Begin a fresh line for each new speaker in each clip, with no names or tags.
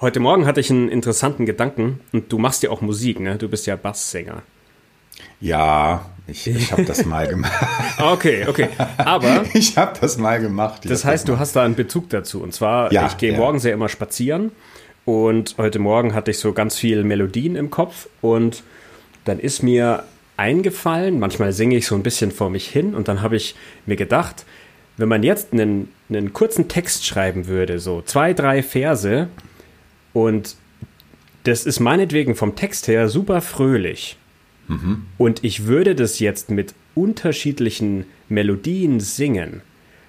Heute Morgen hatte ich einen interessanten Gedanken und du machst ja auch Musik, ne? Du bist ja Basssänger.
Ja, ich, ich habe das mal gemacht.
okay, okay. Aber
ich habe das mal gemacht.
Das heißt, das du hast da einen Bezug dazu. Und zwar, ja, ich gehe ja. morgens ja immer spazieren und heute Morgen hatte ich so ganz viele Melodien im Kopf und dann ist mir eingefallen, manchmal singe ich so ein bisschen vor mich hin und dann habe ich mir gedacht, wenn man jetzt einen, einen kurzen Text schreiben würde, so zwei, drei Verse, und das ist meinetwegen vom Text her super fröhlich. Mhm. Und ich würde das jetzt mit unterschiedlichen Melodien singen,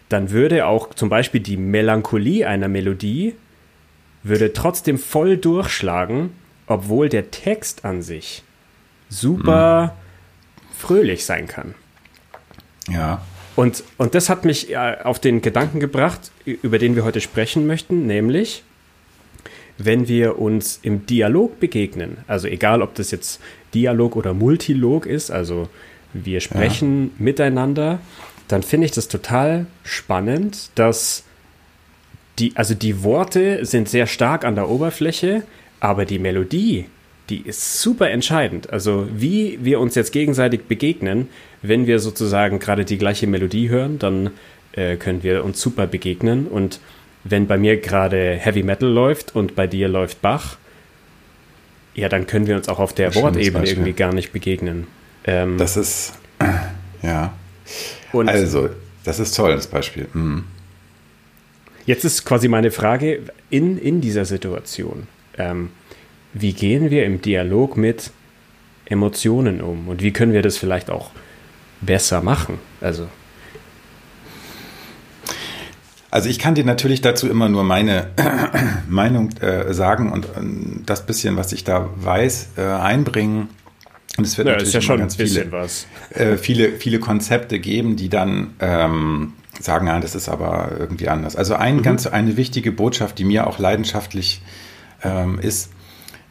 dann würde auch zum Beispiel die Melancholie einer Melodie würde trotzdem voll durchschlagen, obwohl der Text an sich super mhm. fröhlich sein kann.
Ja.
Und, und das hat mich äh, auf den Gedanken gebracht, über den wir heute sprechen möchten, nämlich wenn wir uns im Dialog begegnen, also egal ob das jetzt Dialog oder Multilog ist, also wir sprechen ja. miteinander, dann finde ich das total spannend, dass die, also die Worte sind sehr stark an der Oberfläche, aber die Melodie, die ist super entscheidend. Also wie wir uns jetzt gegenseitig begegnen, wenn wir sozusagen gerade die gleiche Melodie hören, dann äh, können wir uns super begegnen und wenn bei mir gerade Heavy Metal läuft und bei dir läuft Bach, ja, dann können wir uns auch auf der Wortebene irgendwie gar nicht begegnen.
Ähm, das ist, ja. also, das ist toll, das Beispiel. Mhm.
Jetzt ist quasi meine Frage in, in dieser Situation. Ähm, wie gehen wir im Dialog mit Emotionen um und wie können wir das vielleicht auch besser machen? Also
also ich kann dir natürlich dazu immer nur meine Meinung äh, sagen und äh, das bisschen, was ich da weiß, äh, einbringen. Und es wird ja, natürlich ja schon ganz viele, äh, viele, viele Konzepte geben, die dann ähm, sagen, ja, das ist aber irgendwie anders. Also ein, mhm. ganz, eine wichtige Botschaft, die mir auch leidenschaftlich ähm, ist,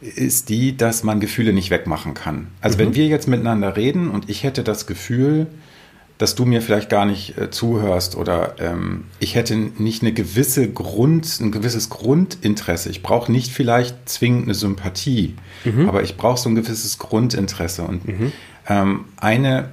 ist die, dass man Gefühle nicht wegmachen kann. Also mhm. wenn wir jetzt miteinander reden und ich hätte das Gefühl, dass du mir vielleicht gar nicht äh, zuhörst oder ähm, ich hätte nicht eine gewisse Grund, ein gewisses Grundinteresse. Ich brauche nicht vielleicht zwingend eine Sympathie, mhm. aber ich brauche so ein gewisses Grundinteresse und mhm. ähm, eine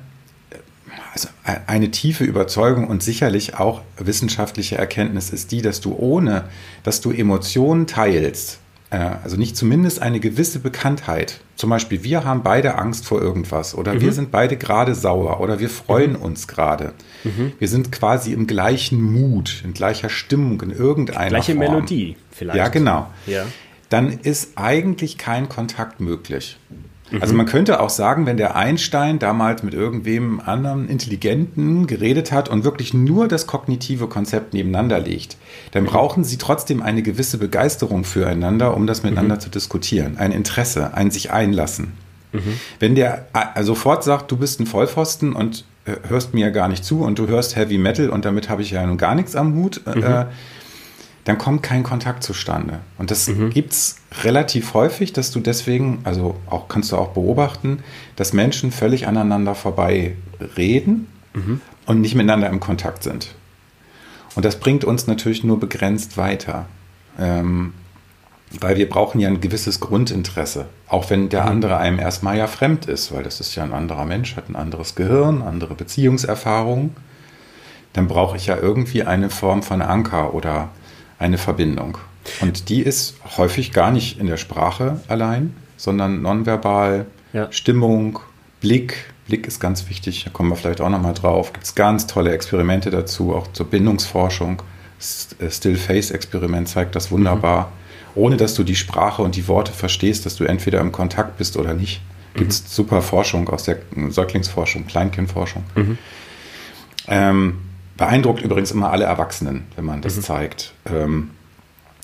also äh, eine tiefe Überzeugung und sicherlich auch wissenschaftliche Erkenntnis ist die, dass du ohne, dass du Emotionen teilst, äh, also nicht zumindest eine gewisse Bekanntheit. Zum Beispiel, wir haben beide Angst vor irgendwas oder mhm. wir sind beide gerade sauer oder wir freuen mhm. uns gerade. Mhm. Wir sind quasi im gleichen Mut, in gleicher Stimmung, in irgendeiner
Gleiche
Form.
Melodie
vielleicht. Ja, genau. Ja. Dann ist eigentlich kein Kontakt möglich. Also mhm. man könnte auch sagen, wenn der Einstein damals mit irgendwem anderen Intelligenten geredet hat und wirklich nur das kognitive Konzept nebeneinander legt, dann mhm. brauchen sie trotzdem eine gewisse Begeisterung füreinander, um das miteinander mhm. zu diskutieren. Ein Interesse, ein sich einlassen. Mhm. Wenn der äh, sofort sagt, du bist ein Vollpfosten und äh, hörst mir ja gar nicht zu und du hörst Heavy Metal und damit habe ich ja nun gar nichts am Hut, äh, mhm dann kommt kein Kontakt zustande. Und das mhm. gibt es relativ häufig, dass du deswegen, also auch kannst du auch beobachten, dass Menschen völlig aneinander vorbei reden mhm. und nicht miteinander im Kontakt sind. Und das bringt uns natürlich nur begrenzt weiter. Ähm, weil wir brauchen ja ein gewisses Grundinteresse, auch wenn der mhm. andere einem erstmal ja fremd ist, weil das ist ja ein anderer Mensch, hat ein anderes Gehirn, andere Beziehungserfahrungen. Dann brauche ich ja irgendwie eine Form von Anker oder eine Verbindung. Und die ist häufig gar nicht in der Sprache allein, sondern nonverbal, ja. Stimmung, Blick. Blick ist ganz wichtig, da kommen wir vielleicht auch nochmal drauf. Gibt es ganz tolle Experimente dazu, auch zur Bindungsforschung. Äh, Still-Face-Experiment zeigt das wunderbar. Mhm. Ohne dass du die Sprache und die Worte verstehst, dass du entweder im Kontakt bist oder nicht. Gibt es mhm. super Forschung aus der Säuglingsforschung, Kleinkindforschung. Mhm. Ähm, Beeindruckt übrigens immer alle Erwachsenen, wenn man das mhm. zeigt. Ähm,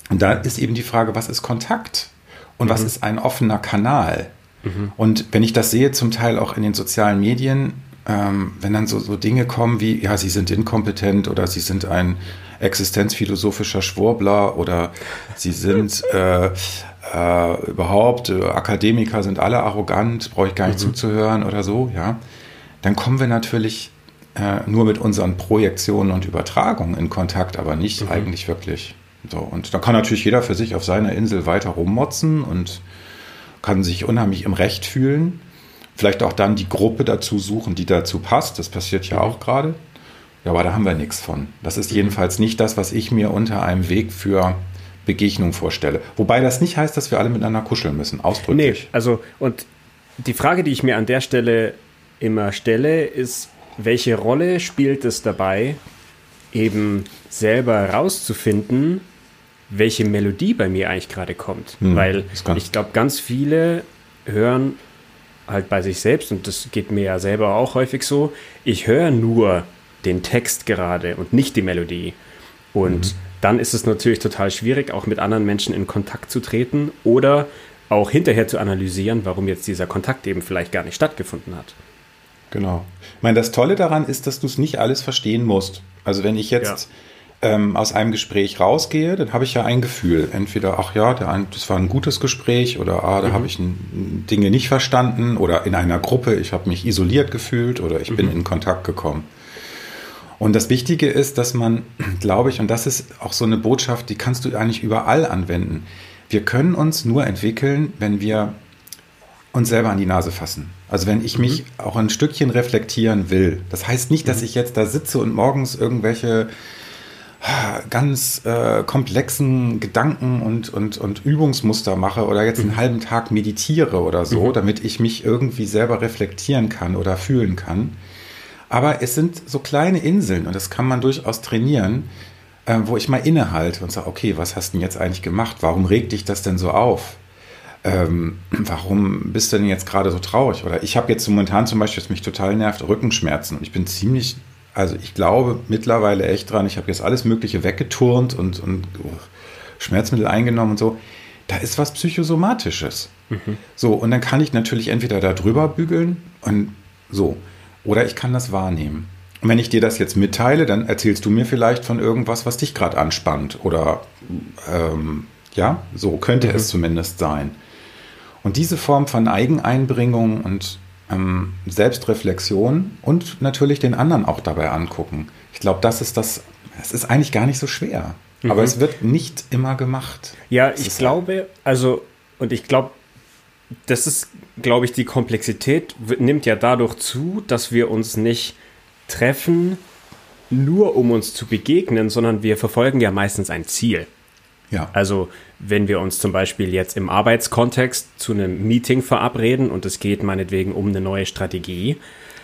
und da ist eben die Frage, was ist Kontakt und mhm. was ist ein offener Kanal? Mhm. Und wenn ich das sehe, zum Teil auch in den sozialen Medien, ähm, wenn dann so, so Dinge kommen wie, ja, sie sind inkompetent oder sie sind ein existenzphilosophischer Schwurbler oder sie sind äh, äh, überhaupt, äh, Akademiker sind alle arrogant, brauche ich gar nicht mhm. zuzuhören oder so, ja, dann kommen wir natürlich äh, nur mit unseren Projektionen und Übertragungen in Kontakt, aber nicht mhm. eigentlich wirklich. So, und da kann natürlich jeder für sich auf seiner Insel weiter rummotzen und kann sich unheimlich im Recht fühlen. Vielleicht auch dann die Gruppe dazu suchen, die dazu passt. Das passiert ja auch gerade. Ja, aber da haben wir nichts von. Das ist jedenfalls nicht das, was ich mir unter einem Weg für Begegnung vorstelle. Wobei das nicht heißt, dass wir alle miteinander kuscheln müssen, ausdrücklich.
Nee, also und die Frage, die ich mir an der Stelle immer stelle, ist, welche Rolle spielt es dabei, eben selber rauszufinden, welche Melodie bei mir eigentlich gerade kommt? Hm, Weil ich glaube, ganz viele hören halt bei sich selbst, und das geht mir ja selber auch häufig so, ich höre nur den Text gerade und nicht die Melodie. Und mhm. dann ist es natürlich total schwierig, auch mit anderen Menschen in Kontakt zu treten oder auch hinterher zu analysieren, warum jetzt dieser Kontakt eben vielleicht gar nicht stattgefunden hat.
Genau. Ich meine, das Tolle daran ist, dass du es nicht alles verstehen musst. Also wenn ich jetzt ja. ähm, aus einem Gespräch rausgehe, dann habe ich ja ein Gefühl. Entweder, ach ja, der, das war ein gutes Gespräch oder ah, da mhm. habe ich Dinge nicht verstanden oder in einer Gruppe, ich habe mich isoliert gefühlt oder ich mhm. bin in Kontakt gekommen. Und das Wichtige ist, dass man, glaube ich, und das ist auch so eine Botschaft, die kannst du eigentlich überall anwenden. Wir können uns nur entwickeln, wenn wir uns selber an die Nase fassen. Also wenn ich mich mhm. auch ein Stückchen reflektieren will. Das heißt nicht, dass mhm. ich jetzt da sitze und morgens irgendwelche ah, ganz äh, komplexen Gedanken und, und, und Übungsmuster mache oder jetzt einen mhm. halben Tag meditiere oder so, mhm. damit ich mich irgendwie selber reflektieren kann oder fühlen kann. Aber es sind so kleine Inseln und das kann man durchaus trainieren, äh, wo ich mal innehalte und sage, okay, was hast du denn jetzt eigentlich gemacht? Warum regt dich das denn so auf? Ähm, warum bist du denn jetzt gerade so traurig? Oder ich habe jetzt momentan zum Beispiel, was mich total nervt, Rückenschmerzen. Und ich bin ziemlich, also ich glaube mittlerweile echt dran, ich habe jetzt alles Mögliche weggeturnt und, und oh, Schmerzmittel eingenommen und so. Da ist was Psychosomatisches. Mhm. So, und dann kann ich natürlich entweder da drüber bügeln und so. Oder ich kann das wahrnehmen. Und wenn ich dir das jetzt mitteile, dann erzählst du mir vielleicht von irgendwas, was dich gerade anspannt. Oder ähm, ja, so könnte mhm. es zumindest sein. Und diese Form von Eigeneinbringung und ähm, Selbstreflexion und natürlich den anderen auch dabei angucken. Ich glaube, das ist das, es ist eigentlich gar nicht so schwer. Mhm. Aber es wird nicht immer gemacht.
Ja, das ich glaube, also, und ich glaube, das ist, glaube ich, die Komplexität nimmt ja dadurch zu, dass wir uns nicht treffen, nur um uns zu begegnen, sondern wir verfolgen ja meistens ein Ziel. Ja. Also wenn wir uns zum Beispiel jetzt im Arbeitskontext zu einem Meeting verabreden und es geht meinetwegen um eine neue Strategie,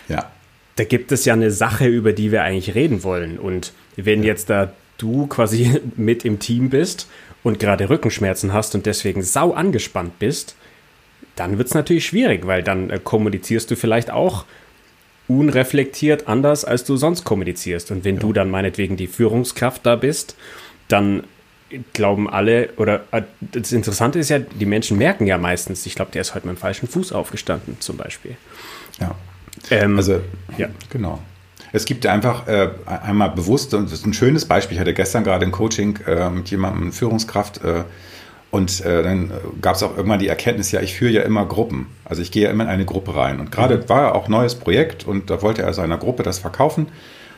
ja. da gibt es ja eine Sache, über die wir eigentlich reden wollen. Und wenn ja. jetzt da du quasi mit im Team bist und gerade Rückenschmerzen hast und deswegen sau angespannt bist, dann wird es natürlich schwierig, weil dann äh, kommunizierst du vielleicht auch unreflektiert anders, als du sonst kommunizierst. Und wenn ja. du dann meinetwegen die Führungskraft da bist, dann glauben alle, oder äh, das Interessante ist ja, die Menschen merken ja meistens, ich glaube, der ist heute mit dem falschen Fuß aufgestanden, zum Beispiel.
Ja. Ähm, also, ja. Genau. Es gibt einfach äh, einmal bewusst, und das ist ein schönes Beispiel, ich hatte gestern gerade ein Coaching äh, mit jemandem, Führungskraft, äh, und äh, dann gab es auch irgendwann die Erkenntnis, ja, ich führe ja immer Gruppen. Also ich gehe ja immer in eine Gruppe rein. Und gerade mhm. war ja auch neues Projekt und da wollte er seiner Gruppe das verkaufen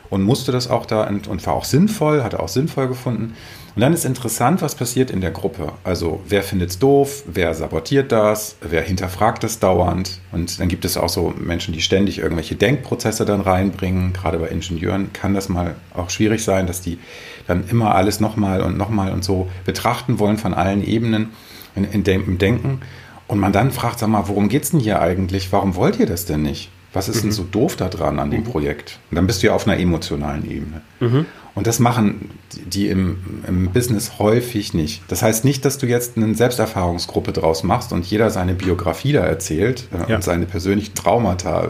und musste das auch da und, war auch sinnvoll, hat er auch sinnvoll gefunden. Und dann ist interessant, was passiert in der Gruppe. Also wer findet es doof, wer sabotiert das, wer hinterfragt es dauernd. Und dann gibt es auch so Menschen, die ständig irgendwelche Denkprozesse dann reinbringen. Gerade bei Ingenieuren kann das mal auch schwierig sein, dass die dann immer alles nochmal und nochmal und so betrachten wollen von allen Ebenen in, in dem, im Denken. Und man dann fragt, sag mal, worum geht es denn hier eigentlich? Warum wollt ihr das denn nicht? Was ist mhm. denn so doof daran an dem mhm. Projekt? Und dann bist du ja auf einer emotionalen Ebene. Mhm. Und das machen die im, im, Business häufig nicht. Das heißt nicht, dass du jetzt eine Selbsterfahrungsgruppe draus machst und jeder seine Biografie da erzählt äh, ja. und seine persönlichen Traumata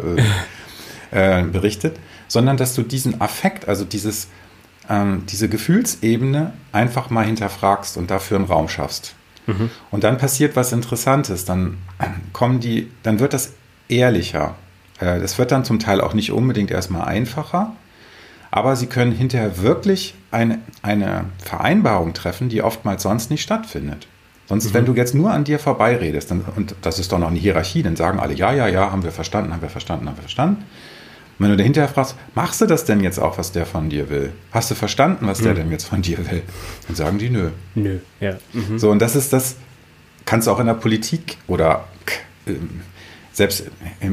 äh, äh, berichtet, sondern dass du diesen Affekt, also dieses, ähm, diese Gefühlsebene einfach mal hinterfragst und dafür einen Raum schaffst. Mhm. Und dann passiert was Interessantes. Dann kommen die, dann wird das ehrlicher. Äh, das wird dann zum Teil auch nicht unbedingt erstmal einfacher aber sie können hinterher wirklich eine, eine Vereinbarung treffen, die oftmals sonst nicht stattfindet. Sonst, mhm. wenn du jetzt nur an dir vorbeiredest, dann, und das ist doch noch eine Hierarchie, dann sagen alle, ja, ja, ja, haben wir verstanden, haben wir verstanden, haben wir verstanden. wenn du dahinter fragst, machst du das denn jetzt auch, was der von dir will? Hast du verstanden, was mhm. der denn jetzt von dir will? Dann sagen die nö.
Nö, ja.
Mhm. So, und das ist das, kannst du auch in der Politik oder ähm, selbst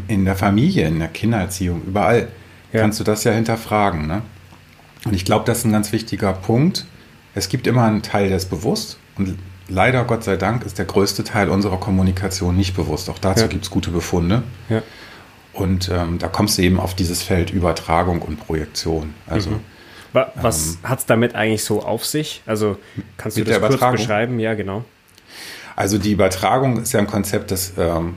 in der Familie, in der Kindererziehung, überall ja. kannst du das ja hinterfragen. Ne? Und ich glaube, das ist ein ganz wichtiger Punkt. Es gibt immer einen Teil, der ist bewusst und leider, Gott sei Dank, ist der größte Teil unserer Kommunikation nicht bewusst. Auch dazu ja. gibt es gute Befunde. Ja. Und ähm, da kommst du eben auf dieses Feld Übertragung und Projektion. Also, mhm.
Was ähm, hat es damit eigentlich so auf sich? Also kannst du das kurz beschreiben? Ja, genau.
Also die Übertragung ist ja ein Konzept, das ähm,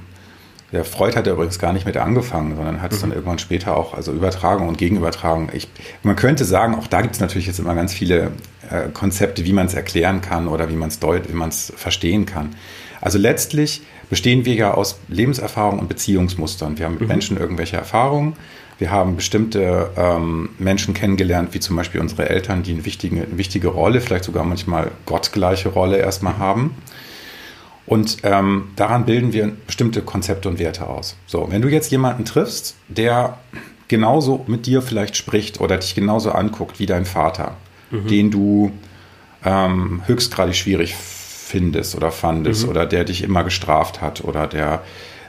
der Freud hat ja übrigens gar nicht mit angefangen, sondern hat es mhm. dann irgendwann später auch, also Übertragung und Gegenübertragung. Ich, man könnte sagen, auch da gibt es natürlich jetzt immer ganz viele äh, Konzepte, wie man es erklären kann oder wie man es deut, wie man es verstehen kann. Also letztlich bestehen wir ja aus Lebenserfahrung und Beziehungsmustern. Wir haben mit mhm. Menschen irgendwelche Erfahrungen. Wir haben bestimmte ähm, Menschen kennengelernt, wie zum Beispiel unsere Eltern, die eine wichtige, eine wichtige Rolle, vielleicht sogar manchmal gottgleiche Rolle erstmal haben. Und ähm, daran bilden wir bestimmte Konzepte und Werte aus. So, wenn du jetzt jemanden triffst, der genauso mit dir vielleicht spricht oder dich genauso anguckt wie dein Vater, mhm. den du ähm, höchstgradig schwierig findest oder fandest mhm. oder der dich immer gestraft hat oder der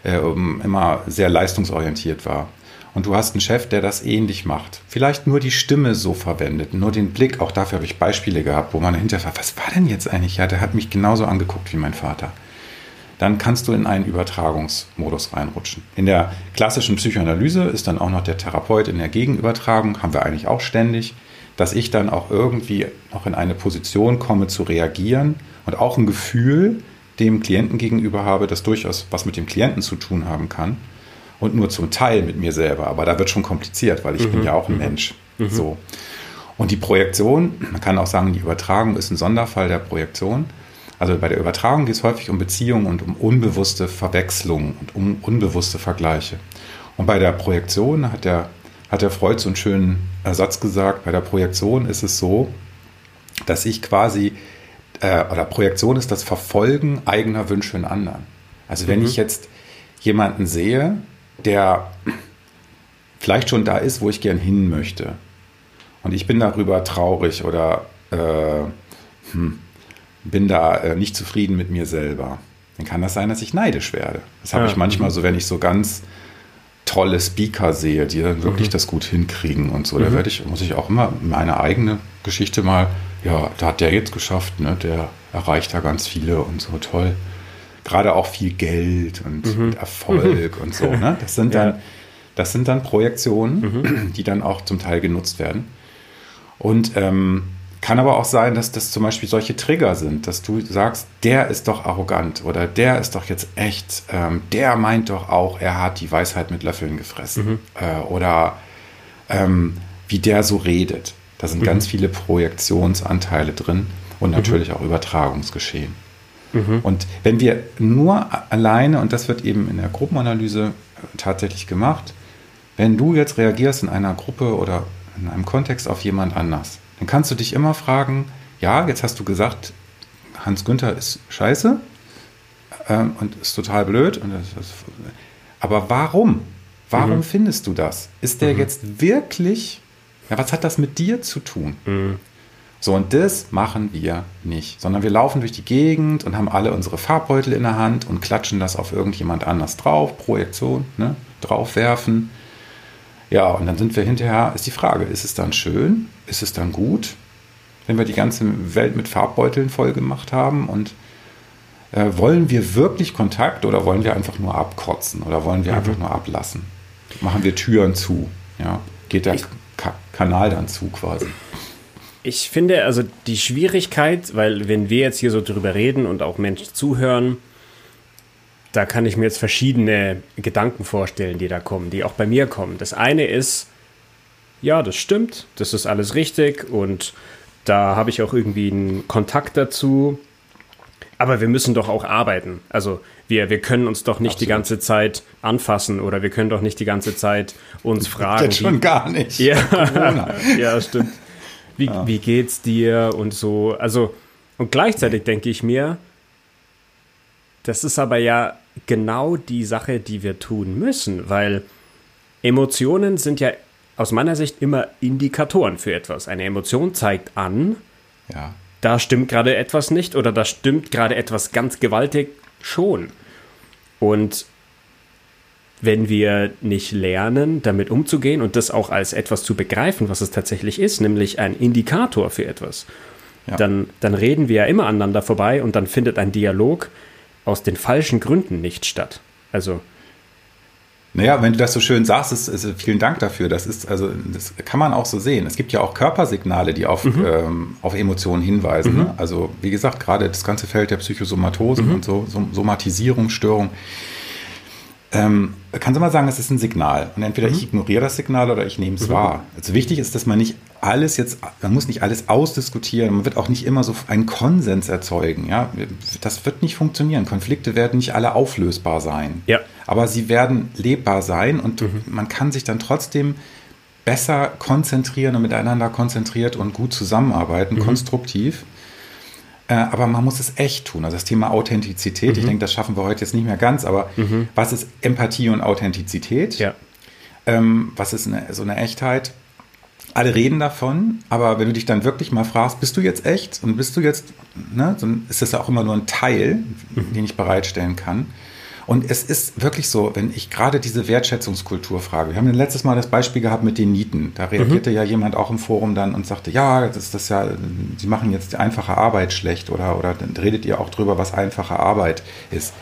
äh, immer sehr leistungsorientiert war. Und du hast einen Chef, der das ähnlich macht. Vielleicht nur die Stimme so verwendet, nur den Blick. Auch dafür habe ich Beispiele gehabt, wo man hinterher fragt, was war denn jetzt eigentlich? Ja, der hat mich genauso angeguckt wie mein Vater dann kannst du in einen Übertragungsmodus reinrutschen. In der klassischen Psychoanalyse ist dann auch noch der Therapeut in der Gegenübertragung, haben wir eigentlich auch ständig, dass ich dann auch irgendwie noch in eine Position komme zu reagieren und auch ein Gefühl dem Klienten gegenüber habe, das durchaus was mit dem Klienten zu tun haben kann und nur zum Teil mit mir selber. Aber da wird schon kompliziert, weil ich mhm. bin ja auch ein mhm. Mensch. Mhm. So. Und die Projektion, man kann auch sagen, die Übertragung ist ein Sonderfall der Projektion. Also bei der Übertragung geht es häufig um Beziehungen und um unbewusste Verwechslungen und um unbewusste Vergleiche. Und bei der Projektion hat der, hat der Freud so einen schönen Ersatz gesagt, bei der Projektion ist es so, dass ich quasi, äh, oder Projektion ist das Verfolgen eigener Wünsche in anderen. Also wenn mhm. ich jetzt jemanden sehe, der vielleicht schon da ist, wo ich gern hin möchte, und ich bin darüber traurig oder äh, hm, bin da äh, nicht zufrieden mit mir selber, dann kann das sein, dass ich neidisch werde. Das habe ja. ich manchmal so, wenn ich so ganz tolle Speaker sehe, die dann wirklich mhm. das gut hinkriegen und so. Mhm. Da werde ich, muss ich auch immer meine eigene Geschichte mal, ja, da hat der jetzt geschafft, ne? Der erreicht da ganz viele und so toll. Gerade auch viel Geld und, mhm. Erfolg und so. Ne? Das sind dann, ja. das sind dann Projektionen, mhm. die dann auch zum Teil genutzt werden. Und ähm, kann aber auch sein, dass das zum Beispiel solche Trigger sind, dass du sagst, der ist doch arrogant oder der ist doch jetzt echt, ähm, der meint doch auch, er hat die Weisheit mit Löffeln gefressen. Mhm. Äh, oder ähm, wie der so redet. Da sind mhm. ganz viele Projektionsanteile drin und mhm. natürlich mhm. auch Übertragungsgeschehen. Mhm. Und wenn wir nur alleine, und das wird eben in der Gruppenanalyse äh, tatsächlich gemacht, wenn du jetzt reagierst in einer Gruppe oder in einem Kontext auf jemand anders, dann kannst du dich immer fragen, ja, jetzt hast du gesagt, Hans Günther ist scheiße ähm, und ist total blöd. Das, aber warum? Warum mhm. findest du das? Ist der mhm. jetzt wirklich, ja, was hat das mit dir zu tun? Mhm. So, und das machen wir nicht, sondern wir laufen durch die Gegend und haben alle unsere Farbbeutel in der Hand und klatschen das auf irgendjemand anders drauf, Projektion, ne, draufwerfen. Ja, und dann sind wir hinterher, ist die Frage, ist es dann schön? Ist es dann gut, wenn wir die ganze Welt mit Farbbeuteln voll gemacht haben? Und äh, wollen wir wirklich Kontakt oder wollen wir einfach nur abkotzen oder wollen wir mhm. einfach nur ablassen? Machen wir Türen zu? Ja? Geht der ich, Ka Kanal dann zu quasi?
Ich finde also die Schwierigkeit, weil wenn wir jetzt hier so drüber reden und auch Menschen zuhören, da kann ich mir jetzt verschiedene Gedanken vorstellen, die da kommen, die auch bei mir kommen. Das eine ist, ja, das stimmt, das ist alles richtig und da habe ich auch irgendwie einen Kontakt dazu. Aber wir müssen doch auch arbeiten. Also wir, wir können uns doch nicht Absolut. die ganze Zeit anfassen oder wir können doch nicht die ganze Zeit uns fragen.
Jetzt schon
wie,
gar nicht.
Ja, ja stimmt. Wie, ja. wie geht's dir und so. Also, und gleichzeitig denke ich mir, das ist aber ja genau die Sache, die wir tun müssen, weil Emotionen sind ja aus meiner Sicht immer Indikatoren für etwas. Eine Emotion zeigt an,
ja.
da stimmt gerade etwas nicht oder da stimmt gerade etwas ganz gewaltig schon. Und wenn wir nicht lernen, damit umzugehen und das auch als etwas zu begreifen, was es tatsächlich ist, nämlich ein Indikator für etwas, ja. dann, dann reden wir ja immer aneinander vorbei und dann findet ein Dialog aus den falschen Gründen nicht statt. Also
naja, wenn du das so schön sagst, ist, ist, vielen Dank dafür. Das ist, also, das kann man auch so sehen. Es gibt ja auch Körpersignale, die auf, mhm. ähm, auf Emotionen hinweisen. Mhm. Ne? Also, wie gesagt, gerade das ganze Feld der Psychosomatose mhm. und so, so Somatisierungsstörung. Ähm, kannst du mal sagen, es ist ein Signal. Und entweder mhm. ich ignoriere das Signal oder ich nehme es mhm. wahr. Also wichtig ist, dass man nicht alles jetzt, man muss nicht alles ausdiskutieren. Man wird auch nicht immer so einen Konsens erzeugen. Ja, das wird nicht funktionieren. Konflikte werden nicht alle auflösbar sein.
Ja.
Aber sie werden lebbar sein und mhm. man kann sich dann trotzdem besser konzentrieren und miteinander konzentriert und gut zusammenarbeiten, mhm. konstruktiv. Äh, aber man muss es echt tun. Also das Thema Authentizität, mhm. ich denke, das schaffen wir heute jetzt nicht mehr ganz, aber mhm. was ist Empathie und Authentizität?
Ja.
Ähm, was ist eine, so eine Echtheit? Alle reden davon, aber wenn du dich dann wirklich mal fragst, bist du jetzt echt und bist du jetzt, ne, dann ist das ja auch immer nur ein Teil, mhm. den ich bereitstellen kann. Und es ist wirklich so, wenn ich gerade diese Wertschätzungskultur frage. Wir haben letztes Mal das Beispiel gehabt mit den Nieten. Da reagierte mhm. ja jemand auch im Forum dann und sagte, ja, das ist das ja, Sie machen jetzt die einfache Arbeit schlecht oder, oder dann redet ihr auch drüber, was einfache Arbeit ist.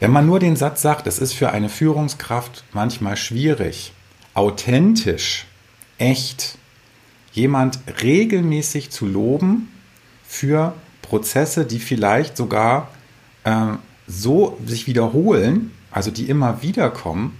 Wenn man nur den Satz sagt, es ist für eine Führungskraft manchmal schwierig, authentisch, echt, jemand regelmäßig zu loben für Prozesse, die vielleicht sogar äh, so sich wiederholen, also die immer wieder kommen,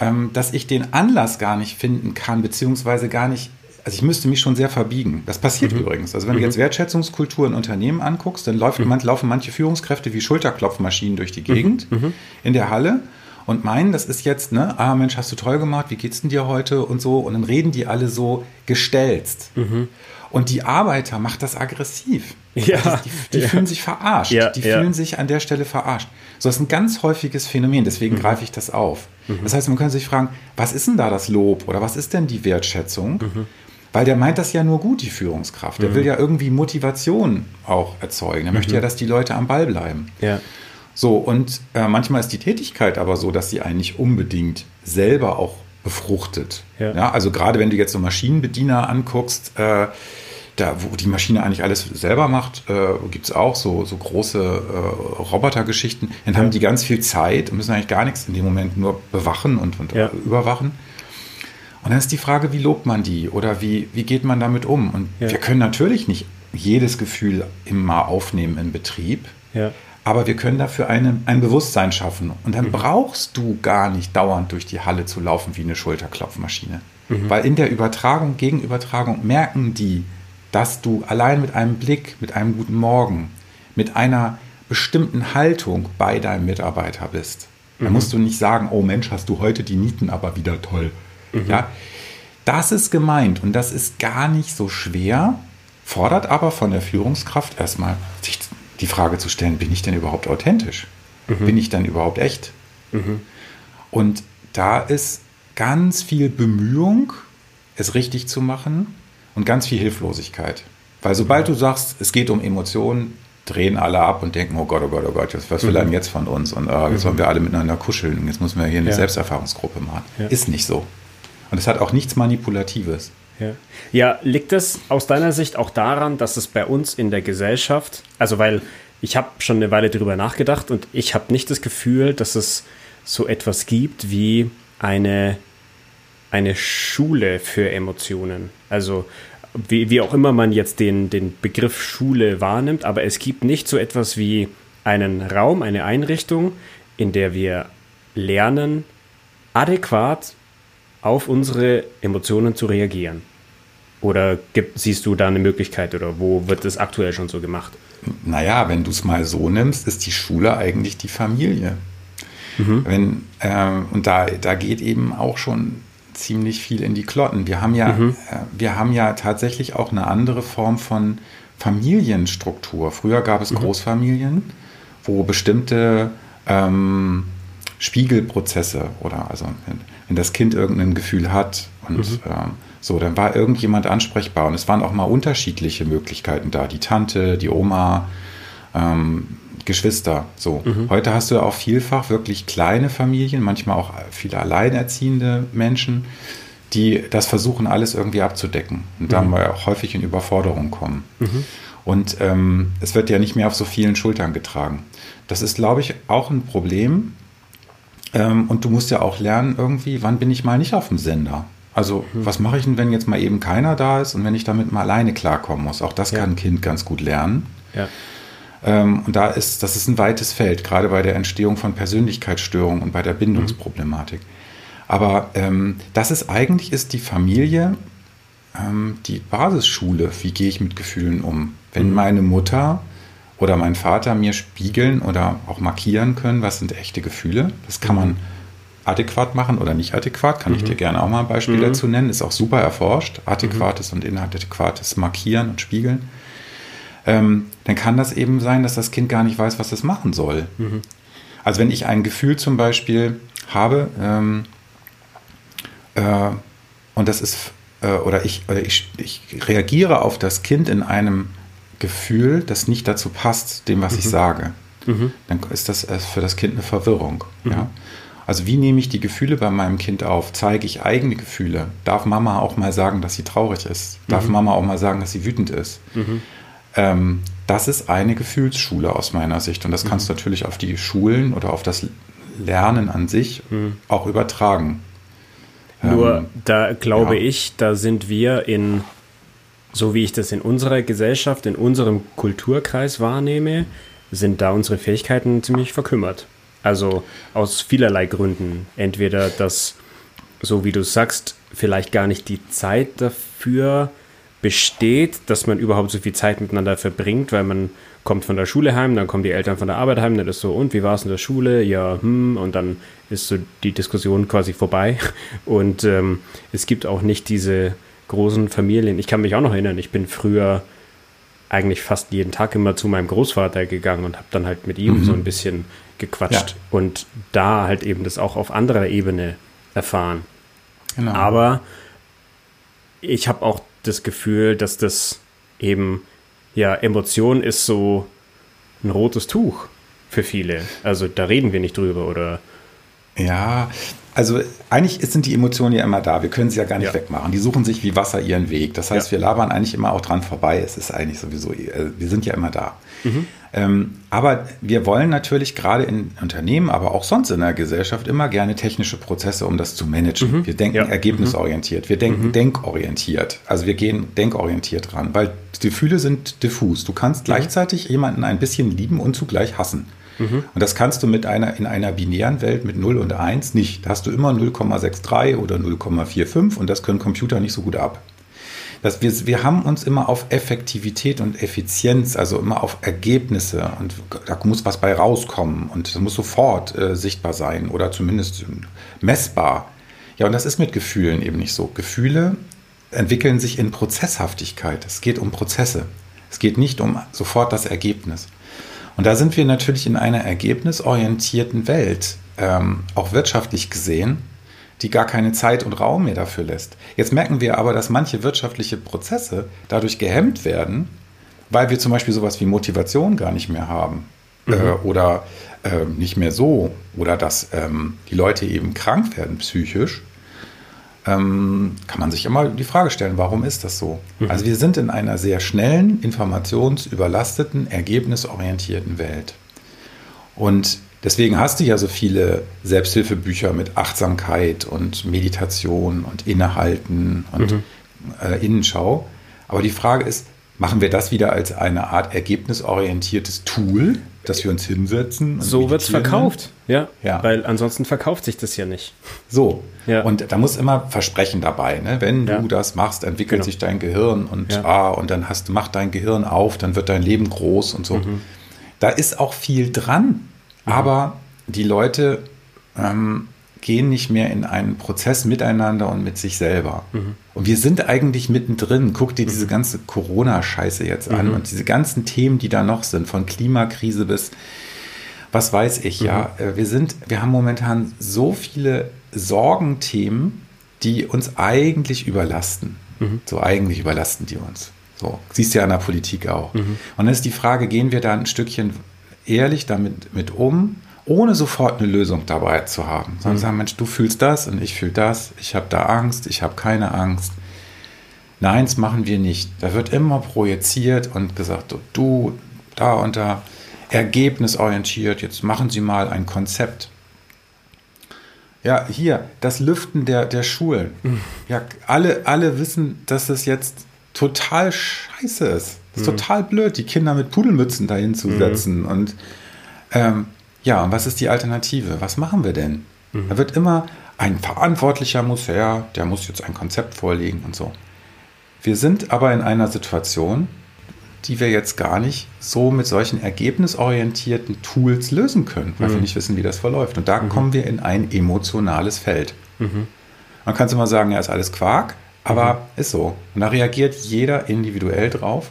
ähm, dass ich den Anlass gar nicht finden kann, beziehungsweise gar nicht, also ich müsste mich schon sehr verbiegen. Das passiert mhm. übrigens. Also wenn mhm. du jetzt Wertschätzungskultur in Unternehmen anguckst, dann läuft, mhm. laufen manche Führungskräfte wie Schulterklopfmaschinen durch die Gegend mhm. Mhm. in der Halle und meinen, das ist jetzt, ne, ah Mensch, hast du toll gemacht, wie geht's denn dir heute und so. Und dann reden die alle so gestelzt. Mhm. Und die Arbeiter macht das aggressiv.
Ja,
die, die
ja.
fühlen sich verarscht.
Ja,
die fühlen sich an der Stelle verarscht. So, das ist ein ganz häufiges Phänomen, deswegen mhm. greife ich das auf. Mhm. Das heißt, man könnte sich fragen, was ist denn da das Lob oder was ist denn die Wertschätzung? Mhm. Weil der meint das ja nur gut, die Führungskraft. Der mhm. will ja irgendwie Motivation auch erzeugen. Er möchte ja, mhm. dass die Leute am Ball bleiben.
Ja.
So, und äh, manchmal ist die Tätigkeit aber so, dass sie eigentlich unbedingt selber auch befruchtet.
Ja.
ja also gerade wenn du jetzt so Maschinenbediener anguckst, äh, da, wo die Maschine eigentlich alles selber macht, äh, gibt es auch so, so große äh, Robotergeschichten. Dann haben die ganz viel Zeit und müssen eigentlich gar nichts in dem Moment nur bewachen und, und
ja.
überwachen. Und dann ist die Frage, wie lobt man die oder wie, wie geht man damit um? Und ja. wir können natürlich nicht jedes Gefühl immer aufnehmen im Betrieb.
Ja.
Aber wir können dafür eine, ein Bewusstsein schaffen. Und dann mhm. brauchst du gar nicht dauernd durch die Halle zu laufen wie eine Schulterklopfmaschine. Mhm. Weil in der Übertragung, Gegenübertragung merken die, dass du allein mit einem Blick, mit einem guten Morgen, mit einer bestimmten Haltung bei deinem Mitarbeiter bist. Mhm. Da musst du nicht sagen, oh Mensch, hast du heute die Nieten aber wieder toll. Mhm. Ja, das ist gemeint und das ist gar nicht so schwer, fordert aber von der Führungskraft erstmal sich die Frage zu stellen, bin ich denn überhaupt authentisch? Mhm. Bin ich denn überhaupt echt?
Mhm.
Und da ist ganz viel Bemühung, es richtig zu machen und ganz viel Hilflosigkeit. Weil sobald du sagst, es geht um Emotionen, drehen alle ab und denken, oh Gott, oh Gott, oh Gott, was will er denn jetzt von uns? Und äh, jetzt wollen wir alle miteinander kuscheln, jetzt müssen wir hier eine ja. Selbsterfahrungsgruppe machen. Ja. Ist nicht so. Und es hat auch nichts Manipulatives.
Ja. ja, liegt es aus deiner Sicht auch daran, dass es bei uns in der Gesellschaft, also weil ich habe schon eine Weile darüber nachgedacht und ich habe nicht das Gefühl, dass es so etwas gibt wie eine, eine Schule für Emotionen. Also wie, wie auch immer man jetzt den, den Begriff Schule wahrnimmt, aber es gibt nicht so etwas wie einen Raum, eine Einrichtung, in der wir lernen, adäquat auf unsere Emotionen zu reagieren. Oder gibt, siehst du da eine Möglichkeit oder wo wird das aktuell schon so gemacht?
Naja, wenn du es mal so nimmst, ist die Schule eigentlich die Familie. Mhm. Wenn, äh, und da, da geht eben auch schon ziemlich viel in die Klotten. Wir haben ja, mhm. äh, wir haben ja tatsächlich auch eine andere Form von Familienstruktur. Früher gab es mhm. Großfamilien, wo bestimmte ähm, Spiegelprozesse oder also wenn, wenn, das Kind irgendein Gefühl hat und mhm. ähm, so, dann war irgendjemand ansprechbar und es waren auch mal unterschiedliche Möglichkeiten da. Die Tante, die Oma, ähm, Geschwister. So. Mhm. Heute hast du auch vielfach wirklich kleine Familien, manchmal auch viele alleinerziehende Menschen, die das versuchen, alles irgendwie abzudecken und mhm. dann auch häufig in Überforderung kommen. Mhm. Und ähm, es wird ja nicht mehr auf so vielen Schultern getragen. Das ist, glaube ich, auch ein Problem. Ähm, und du musst ja auch lernen, irgendwie, wann bin ich mal nicht auf dem Sender? Also, mhm. was mache ich denn, wenn jetzt mal eben keiner da ist und wenn ich damit mal alleine klarkommen muss? Auch das ja. kann ein Kind ganz gut lernen. Ja. Ähm, und da ist, das ist ein weites Feld, gerade bei der Entstehung von Persönlichkeitsstörungen und bei der Bindungsproblematik. Mhm. Aber ähm, das ist eigentlich ist die Familie ähm, die Basisschule. Wie gehe ich mit Gefühlen um? Wenn mhm. meine Mutter oder mein Vater mir spiegeln oder auch markieren können, was sind echte Gefühle, das kann man adäquat machen oder nicht adäquat, kann mhm. ich dir gerne auch mal ein Beispiel mhm. dazu nennen, ist auch super erforscht, adäquates und inadäquates Markieren und Spiegeln. Ähm, dann kann das eben sein, dass das Kind gar nicht weiß, was es machen soll. Mhm. Also wenn ich ein Gefühl zum Beispiel habe, ähm, äh, und das ist, äh, oder, ich, oder ich, ich reagiere auf das Kind in einem Gefühl, das nicht dazu passt, dem, was mhm. ich sage, mhm. dann ist das für das Kind eine Verwirrung. Mhm. Ja? Also wie nehme ich die Gefühle bei meinem Kind auf? Zeige ich eigene Gefühle? Darf Mama auch mal sagen, dass sie traurig ist? Darf mhm. Mama auch mal sagen, dass sie wütend ist? Mhm. Ähm, das ist eine Gefühlsschule aus meiner Sicht. Und das kannst du mhm. natürlich auf die Schulen oder auf das Lernen an sich auch übertragen.
Nur ähm, da glaube ja. ich, da sind wir in, so wie ich das in unserer Gesellschaft, in unserem Kulturkreis wahrnehme, sind da unsere Fähigkeiten ziemlich verkümmert. Also aus vielerlei Gründen. Entweder, dass, so wie du sagst, vielleicht gar nicht die Zeit dafür besteht, dass man überhaupt so viel Zeit miteinander verbringt, weil man kommt von der Schule heim, dann kommen die Eltern von der Arbeit heim, dann ist so, und wie war es in der Schule? Ja, hm, und dann ist so die Diskussion quasi vorbei. Und ähm, es gibt auch nicht diese großen Familien. Ich kann mich auch noch erinnern, ich bin früher eigentlich fast jeden Tag immer zu meinem Großvater gegangen und habe dann halt mit ihm mhm. so ein bisschen gequatscht ja. und da halt eben das auch auf anderer Ebene erfahren. Genau. Aber ich habe auch das Gefühl, dass das eben, ja, Emotion ist so ein rotes Tuch für viele. Also da reden wir nicht drüber oder.
Ja, also eigentlich sind die Emotionen ja immer da. Wir können sie ja gar nicht ja. wegmachen. Die suchen sich wie Wasser ihren Weg. Das heißt, ja. wir labern eigentlich immer auch dran vorbei. Es ist eigentlich sowieso, äh, wir sind ja immer da. Mhm. Ähm, aber wir wollen natürlich gerade in Unternehmen, aber auch sonst in der Gesellschaft immer gerne technische Prozesse, um das zu managen. Mhm. Wir denken ja. ergebnisorientiert, wir denken mhm. denkorientiert. Also wir gehen denkorientiert ran, weil Gefühle sind diffus. Du kannst mhm. gleichzeitig jemanden ein bisschen lieben und zugleich hassen. Mhm. Und das kannst du mit einer, in einer binären Welt mit 0 und 1 nicht. Da hast du immer 0,63 oder 0,45 und das können Computer nicht so gut ab. Das, wir, wir haben uns immer auf Effektivität und Effizienz, also immer auf Ergebnisse und da muss was bei rauskommen und das muss sofort äh, sichtbar sein oder zumindest messbar. Ja, und das ist mit Gefühlen eben nicht so. Gefühle entwickeln sich in Prozesshaftigkeit. Es geht um Prozesse. Es geht nicht um sofort das Ergebnis. Und da sind wir natürlich in einer ergebnisorientierten Welt, ähm, auch wirtschaftlich gesehen, die gar keine Zeit und Raum mehr dafür lässt. Jetzt merken wir aber, dass manche wirtschaftliche Prozesse dadurch gehemmt werden, weil wir zum Beispiel sowas wie Motivation gar nicht mehr haben. Mhm. Äh, oder äh, nicht mehr so. Oder dass ähm, die Leute eben krank werden psychisch. Ähm, kann man sich immer die Frage stellen, warum ist das so? Mhm. Also wir sind in einer sehr schnellen, informationsüberlasteten, ergebnisorientierten Welt. Und Deswegen hast du ja so viele Selbsthilfebücher mit Achtsamkeit und Meditation und Innehalten und mhm. äh, Innenschau. Aber die Frage ist, machen wir das wieder als eine Art ergebnisorientiertes Tool, dass wir uns hinsetzen?
so wird es verkauft, ja, ja. Weil ansonsten verkauft sich das ja nicht.
So. Ja. Und da muss immer Versprechen dabei. Ne? Wenn ja. du das machst, entwickelt genau. sich dein Gehirn und ja. ah, und dann hast, macht dein Gehirn auf, dann wird dein Leben groß und so. Mhm. Da ist auch viel dran. Mhm. Aber die Leute ähm, gehen nicht mehr in einen Prozess miteinander und mit sich selber. Mhm. Und wir sind eigentlich mittendrin. Guck dir diese mhm. ganze Corona-Scheiße jetzt an mhm. und diese ganzen Themen, die da noch sind, von Klimakrise bis was weiß ich, mhm. ja. Äh, wir sind, wir haben momentan so viele Sorgenthemen, die uns eigentlich überlasten. So eigentlich überlasten die uns. So, siehst du ja an der Politik auch. Und dann ist die Frage, gehen wir da ein Stückchen ehrlich damit mit um, ohne sofort eine Lösung dabei zu haben, sondern mhm. sagen, Mensch, du fühlst das und ich fühle das, ich habe da Angst, ich habe keine Angst. Nein, das machen wir nicht. Da wird immer projiziert und gesagt, du, da und da, ergebnisorientiert, jetzt machen Sie mal ein Konzept. Ja, hier, das Lüften der, der Schulen. Mhm. Ja, alle, alle wissen, dass es jetzt total scheiße ist. Das ist mhm. total blöd, die Kinder mit Pudelmützen dahin zu setzen. Mhm. Und ähm, ja, und was ist die Alternative? Was machen wir denn? Mhm. Da wird immer ein Verantwortlicher muss her, der muss jetzt ein Konzept vorlegen und so. Wir sind aber in einer Situation, die wir jetzt gar nicht so mit solchen ergebnisorientierten Tools lösen können, weil mhm. wir nicht wissen, wie das verläuft. Und da mhm. kommen wir in ein emotionales Feld. Mhm. Man kann immer sagen, ja, ist alles Quark, aber mhm. ist so. Und da reagiert jeder individuell drauf.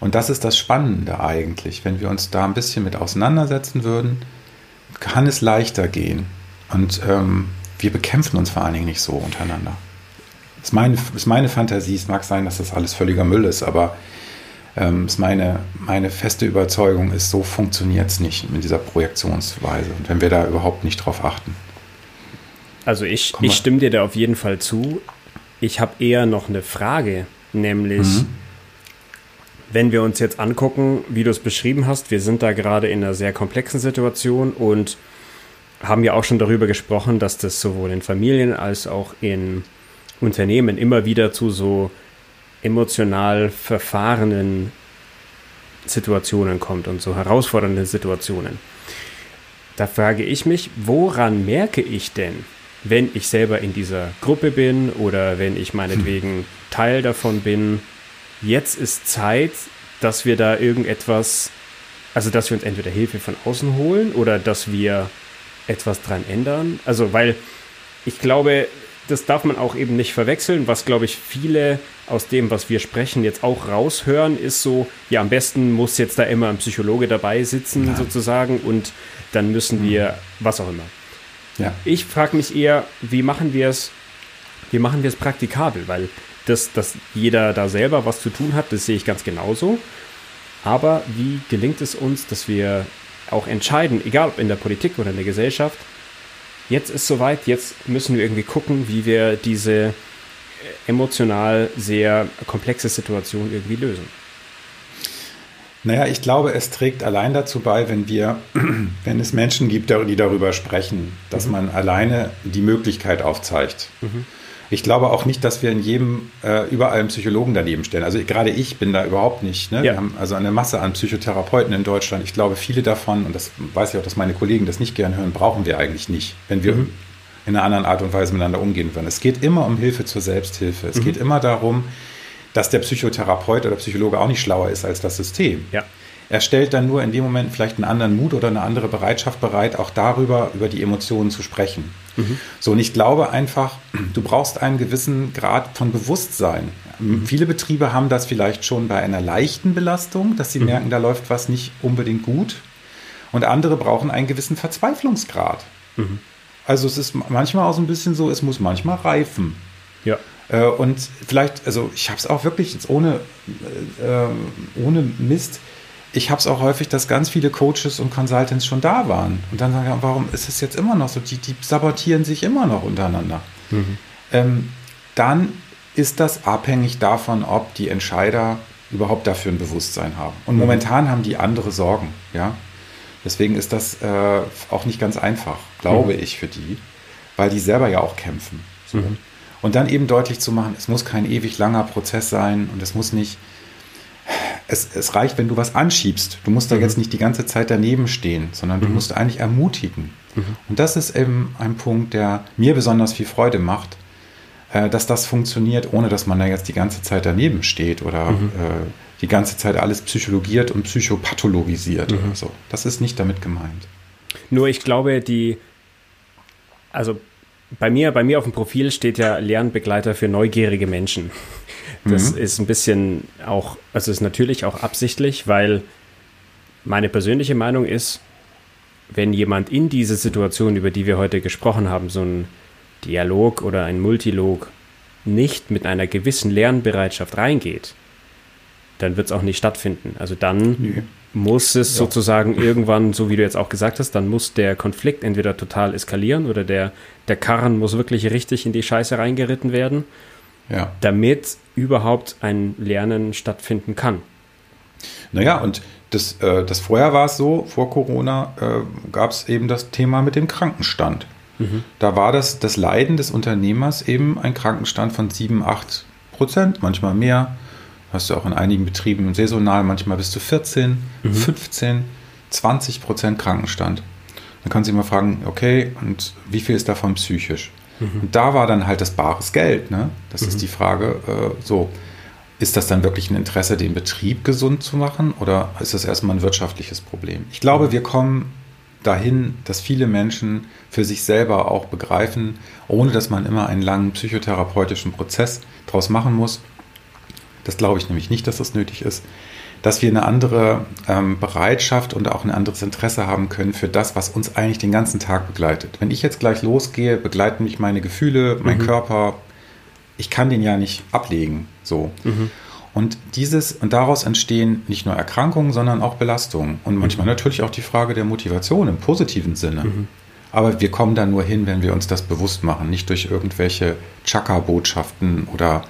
Und das ist das Spannende eigentlich. Wenn wir uns da ein bisschen mit auseinandersetzen würden, kann es leichter gehen. Und ähm, wir bekämpfen uns vor allen Dingen nicht so untereinander. Das ist meine, ist meine Fantasie. Es mag sein, dass das alles völliger Müll ist, aber ähm, ist meine, meine feste Überzeugung ist, so funktioniert es nicht mit dieser Projektionsweise. Und wenn wir da überhaupt nicht drauf achten.
Also ich, ich stimme dir da auf jeden Fall zu. Ich habe eher noch eine Frage, nämlich, mhm. wenn wir uns jetzt angucken, wie du es beschrieben hast, wir sind da gerade in einer sehr komplexen Situation und haben ja auch schon darüber gesprochen, dass das sowohl in Familien als auch in Unternehmen immer wieder zu so emotional verfahrenen Situationen kommt und so herausfordernden Situationen. Da frage ich mich, woran merke ich denn, wenn ich selber in dieser Gruppe bin oder wenn ich meinetwegen hm. Teil davon bin, jetzt ist Zeit, dass wir da irgendetwas, also dass wir uns entweder Hilfe von außen holen oder dass wir etwas dran ändern. Also weil ich glaube, das darf man auch eben nicht verwechseln. Was, glaube ich, viele aus dem, was wir sprechen, jetzt auch raushören, ist so, ja, am besten muss jetzt da immer ein Psychologe dabei sitzen, Nein. sozusagen, und dann müssen wir, mhm. was auch immer. Ja. Ich frage mich eher, wie machen wir es, wie machen wir es praktikabel, weil das, dass jeder da selber was zu tun hat, das sehe ich ganz genauso. Aber wie gelingt es uns, dass wir auch entscheiden, egal ob in der Politik oder in der Gesellschaft, jetzt ist soweit, jetzt müssen wir irgendwie gucken, wie wir diese äh, emotional sehr komplexe Situation irgendwie lösen.
Naja, ich glaube, es trägt allein dazu bei, wenn wir, wenn es Menschen gibt, die darüber sprechen, dass mhm. man alleine die Möglichkeit aufzeigt. Mhm. Ich glaube auch nicht, dass wir in jedem äh, überall einen Psychologen daneben stellen. Also gerade ich bin da überhaupt nicht. Ne? Ja. Wir haben also eine Masse an Psychotherapeuten in Deutschland. Ich glaube, viele davon, und das weiß ich auch, dass meine Kollegen das nicht gern hören, brauchen wir eigentlich nicht, wenn wir mhm. in einer anderen Art und Weise miteinander umgehen würden. Es geht immer um Hilfe zur Selbsthilfe. Es mhm. geht immer darum, dass der Psychotherapeut oder Psychologe auch nicht schlauer ist als das System. Ja. Er stellt dann nur in dem Moment vielleicht einen anderen Mut oder eine andere Bereitschaft bereit, auch darüber, über die Emotionen zu sprechen. Mhm. So, und ich glaube einfach, du brauchst einen gewissen Grad von Bewusstsein. Mhm. Viele Betriebe haben das vielleicht schon bei einer leichten Belastung, dass sie mhm. merken, da läuft was nicht unbedingt gut. Und andere brauchen einen gewissen Verzweiflungsgrad. Mhm. Also es ist manchmal auch so ein bisschen so, es muss manchmal reifen. Ja. Äh, und vielleicht, also ich habe es auch wirklich jetzt ohne, äh, ohne Mist, ich habe es auch häufig, dass ganz viele Coaches und Consultants schon da waren. Und dann sagen, warum ist es jetzt immer noch so? Die, die sabotieren sich immer noch untereinander. Mhm. Ähm, dann ist das abhängig davon, ob die Entscheider überhaupt dafür ein Bewusstsein haben. Und mhm. momentan haben die andere Sorgen. Ja? Deswegen ist das äh, auch nicht ganz einfach, glaube mhm. ich, für die, weil die selber ja auch kämpfen. So. Und dann eben deutlich zu machen, es muss kein ewig langer Prozess sein und es muss nicht, es, es reicht, wenn du was anschiebst. Du musst da mhm. jetzt nicht die ganze Zeit daneben stehen, sondern du mhm. musst eigentlich ermutigen. Mhm. Und das ist eben ein Punkt, der mir besonders viel Freude macht, äh, dass das funktioniert, ohne dass man da jetzt die ganze Zeit daneben steht oder mhm. äh, die ganze Zeit alles psychologiert und psychopathologisiert oder mhm. so. Das ist nicht damit gemeint.
Nur ich glaube, die, also bei mir, bei mir auf dem Profil steht ja Lernbegleiter für neugierige Menschen. Das mhm. ist ein bisschen auch, also ist natürlich auch absichtlich, weil meine persönliche Meinung ist, wenn jemand in diese Situation, über die wir heute gesprochen haben, so ein Dialog oder ein Multilog nicht mit einer gewissen Lernbereitschaft reingeht, dann wird es auch nicht stattfinden. Also dann nee. Muss es ja. sozusagen irgendwann, so wie du jetzt auch gesagt hast, dann muss der Konflikt entweder total eskalieren oder der, der Karren muss wirklich richtig in die Scheiße reingeritten werden, ja. damit überhaupt ein Lernen stattfinden kann.
Naja, und das, äh, das vorher war es so, vor Corona äh, gab es eben das Thema mit dem Krankenstand. Mhm. Da war das, das Leiden des Unternehmers eben ein Krankenstand von 7, 8 Prozent, manchmal mehr. Hast du auch in einigen Betrieben saisonal, manchmal bis zu 14, mhm. 15, 20 Prozent Krankenstand. Dann kann sich mal fragen, okay, und wie viel ist davon psychisch? Mhm. Und da war dann halt das bares Geld. Ne? Das ist mhm. die Frage, äh, so, ist das dann wirklich ein Interesse, den Betrieb gesund zu machen oder ist das erstmal ein wirtschaftliches Problem? Ich glaube, wir kommen dahin, dass viele Menschen für sich selber auch begreifen, ohne dass man immer einen langen psychotherapeutischen Prozess daraus machen muss. Das glaube ich nämlich nicht, dass das nötig ist, dass wir eine andere ähm, Bereitschaft und auch ein anderes Interesse haben können für das, was uns eigentlich den ganzen Tag begleitet. Wenn ich jetzt gleich losgehe, begleiten mich meine Gefühle, mein mhm. Körper. Ich kann den ja nicht ablegen. So. Mhm. Und dieses, und daraus entstehen nicht nur Erkrankungen, sondern auch Belastungen. Und manchmal mhm. natürlich auch die Frage der Motivation im positiven Sinne. Mhm. Aber wir kommen da nur hin, wenn wir uns das bewusst machen, nicht durch irgendwelche Chaka-Botschaften oder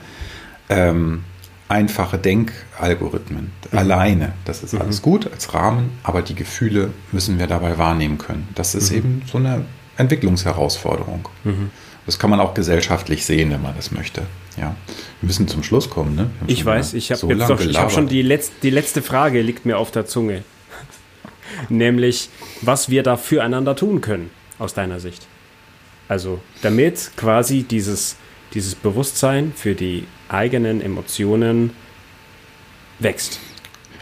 ähm, einfache Denkalgorithmen. Mhm. Alleine. Das ist alles mhm. gut als Rahmen, aber die Gefühle müssen wir dabei wahrnehmen können. Das ist mhm. eben so eine Entwicklungsherausforderung. Mhm. Das kann man auch gesellschaftlich sehen, wenn man das möchte. Ja, wir müssen zum Schluss kommen. Ne?
Ich weiß, ich habe so hab schon die, Letz-, die letzte Frage liegt mir auf der Zunge. Nämlich, was wir da füreinander tun können, aus deiner Sicht. Also, damit quasi dieses, dieses Bewusstsein für die eigenen Emotionen wächst.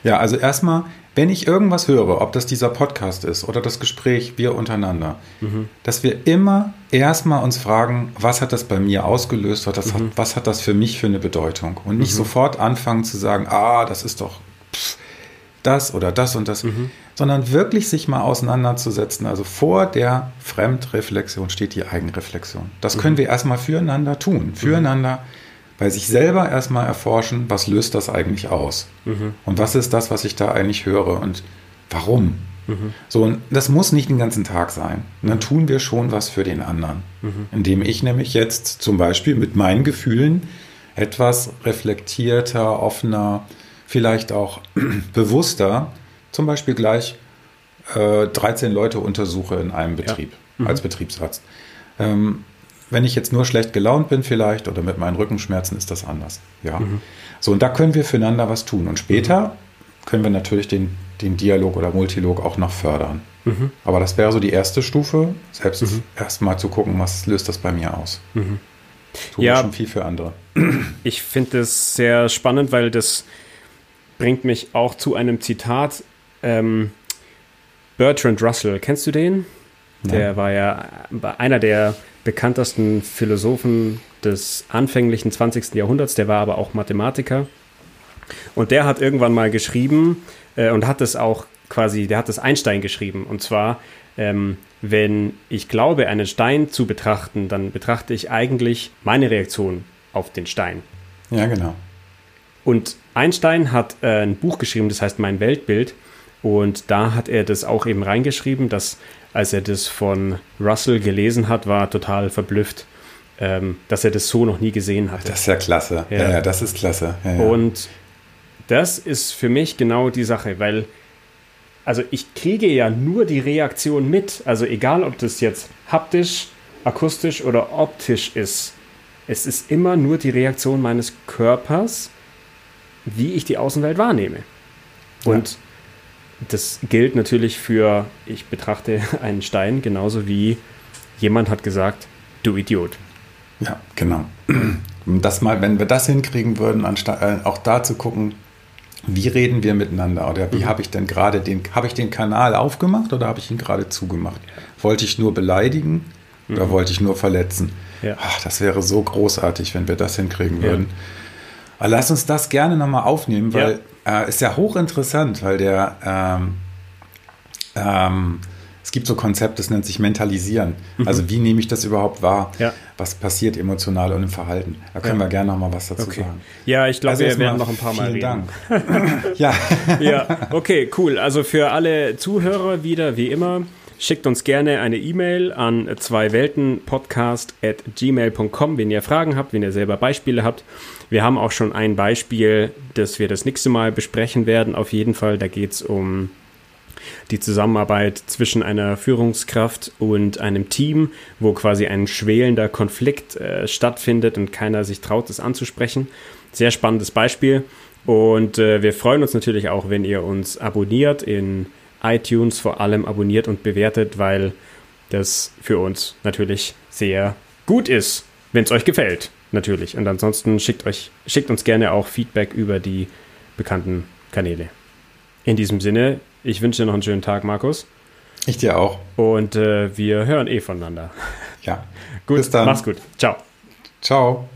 Ja, also erstmal wenn ich irgendwas höre, ob das dieser Podcast ist oder das Gespräch wir untereinander, mhm. dass wir immer erstmal uns fragen, was hat das bei mir ausgelöst, was, mhm. hat, was hat das für mich für eine Bedeutung und nicht mhm. sofort anfangen zu sagen, ah, das ist doch das oder das und das, mhm. sondern wirklich sich mal auseinanderzusetzen. Also vor der Fremdreflexion steht die Eigenreflexion. Das können mhm. wir erstmal füreinander tun, mhm. füreinander bei sich selber erstmal erforschen, was löst das eigentlich aus? Mhm. Und was ist das, was ich da eigentlich höre und warum? Mhm. So, und das muss nicht den ganzen Tag sein. Und dann tun wir schon was für den anderen. Mhm. Indem ich nämlich jetzt zum Beispiel mit meinen Gefühlen etwas reflektierter, offener, vielleicht auch bewusster, zum Beispiel gleich äh, 13 Leute untersuche in einem Betrieb ja. mhm. als Betriebsarzt. Ähm, wenn ich jetzt nur schlecht gelaunt bin vielleicht oder mit meinen Rückenschmerzen, ist das anders. Ja. Mhm. So, und da können wir füreinander was tun. Und später können wir natürlich den, den Dialog oder Multilog auch noch fördern. Mhm. Aber das wäre so die erste Stufe, selbst mhm. erstmal zu gucken, was löst das bei mir aus. Mhm.
Tut ja, schon viel für andere. Ich finde es sehr spannend, weil das bringt mich auch zu einem Zitat. Ähm, Bertrand Russell, kennst du den? Der ja. war ja einer der bekanntesten Philosophen des anfänglichen 20. Jahrhunderts, der war aber auch Mathematiker. Und der hat irgendwann mal geschrieben äh, und hat es auch quasi, der hat es Einstein geschrieben. Und zwar, ähm, wenn ich glaube, einen Stein zu betrachten, dann betrachte ich eigentlich meine Reaktion auf den Stein.
Ja, genau.
Und Einstein hat äh, ein Buch geschrieben, das heißt Mein Weltbild. Und da hat er das auch eben reingeschrieben, dass als er das von Russell gelesen hat, war total verblüfft, ähm, dass er das so noch nie gesehen hatte.
Das ist ja klasse. Ja, ja, ja das ist klasse. Ja,
Und das ist für mich genau die Sache, weil also ich kriege ja nur die Reaktion mit, also egal ob das jetzt haptisch, akustisch oder optisch ist. Es ist immer nur die Reaktion meines Körpers, wie ich die Außenwelt wahrnehme. Und das gilt natürlich für, ich betrachte einen Stein genauso wie jemand hat gesagt, du Idiot.
Ja, genau. Das mal, wenn wir das hinkriegen würden, anstatt äh, auch da zu gucken, wie reden wir miteinander oder wie mhm. habe ich denn gerade den, habe ich den Kanal aufgemacht oder habe ich ihn gerade zugemacht? Wollte ich nur beleidigen mhm. oder wollte ich nur verletzen? Ja. Ach, das wäre so großartig, wenn wir das hinkriegen würden. Ja. Aber lass uns das gerne nochmal aufnehmen, weil äh, ist ja hochinteressant, weil der, ähm, ähm, es gibt so Konzepte, das nennt sich Mentalisieren. Mhm. Also wie nehme ich das überhaupt wahr? Ja. Was passiert emotional und im Verhalten? Da können ja. wir gerne noch mal was dazu okay. sagen.
Ja, ich glaube, also wir werden noch ein paar Mal
reden. Dank.
ja. ja, okay, cool. Also für alle Zuhörer wieder, wie immer, schickt uns gerne eine E-Mail an zweiweltenpodcast.gmail.com, wenn ihr Fragen habt, wenn ihr selber Beispiele habt. Wir haben auch schon ein Beispiel, das wir das nächste Mal besprechen werden. Auf jeden Fall, da geht es um die Zusammenarbeit zwischen einer Führungskraft und einem Team, wo quasi ein schwelender Konflikt äh, stattfindet und keiner sich traut, es anzusprechen. Sehr spannendes Beispiel. Und äh, wir freuen uns natürlich auch, wenn ihr uns abonniert in iTunes, vor allem abonniert und bewertet, weil das für uns natürlich sehr gut ist, wenn es euch gefällt, natürlich. Und ansonsten schickt euch, schickt uns gerne auch Feedback über die bekannten Kanäle. In diesem Sinne, ich wünsche dir noch einen schönen Tag, Markus.
Ich dir auch.
Und äh, wir hören eh voneinander.
Ja.
gut, Bis dann. Mach's gut. Ciao.
Ciao.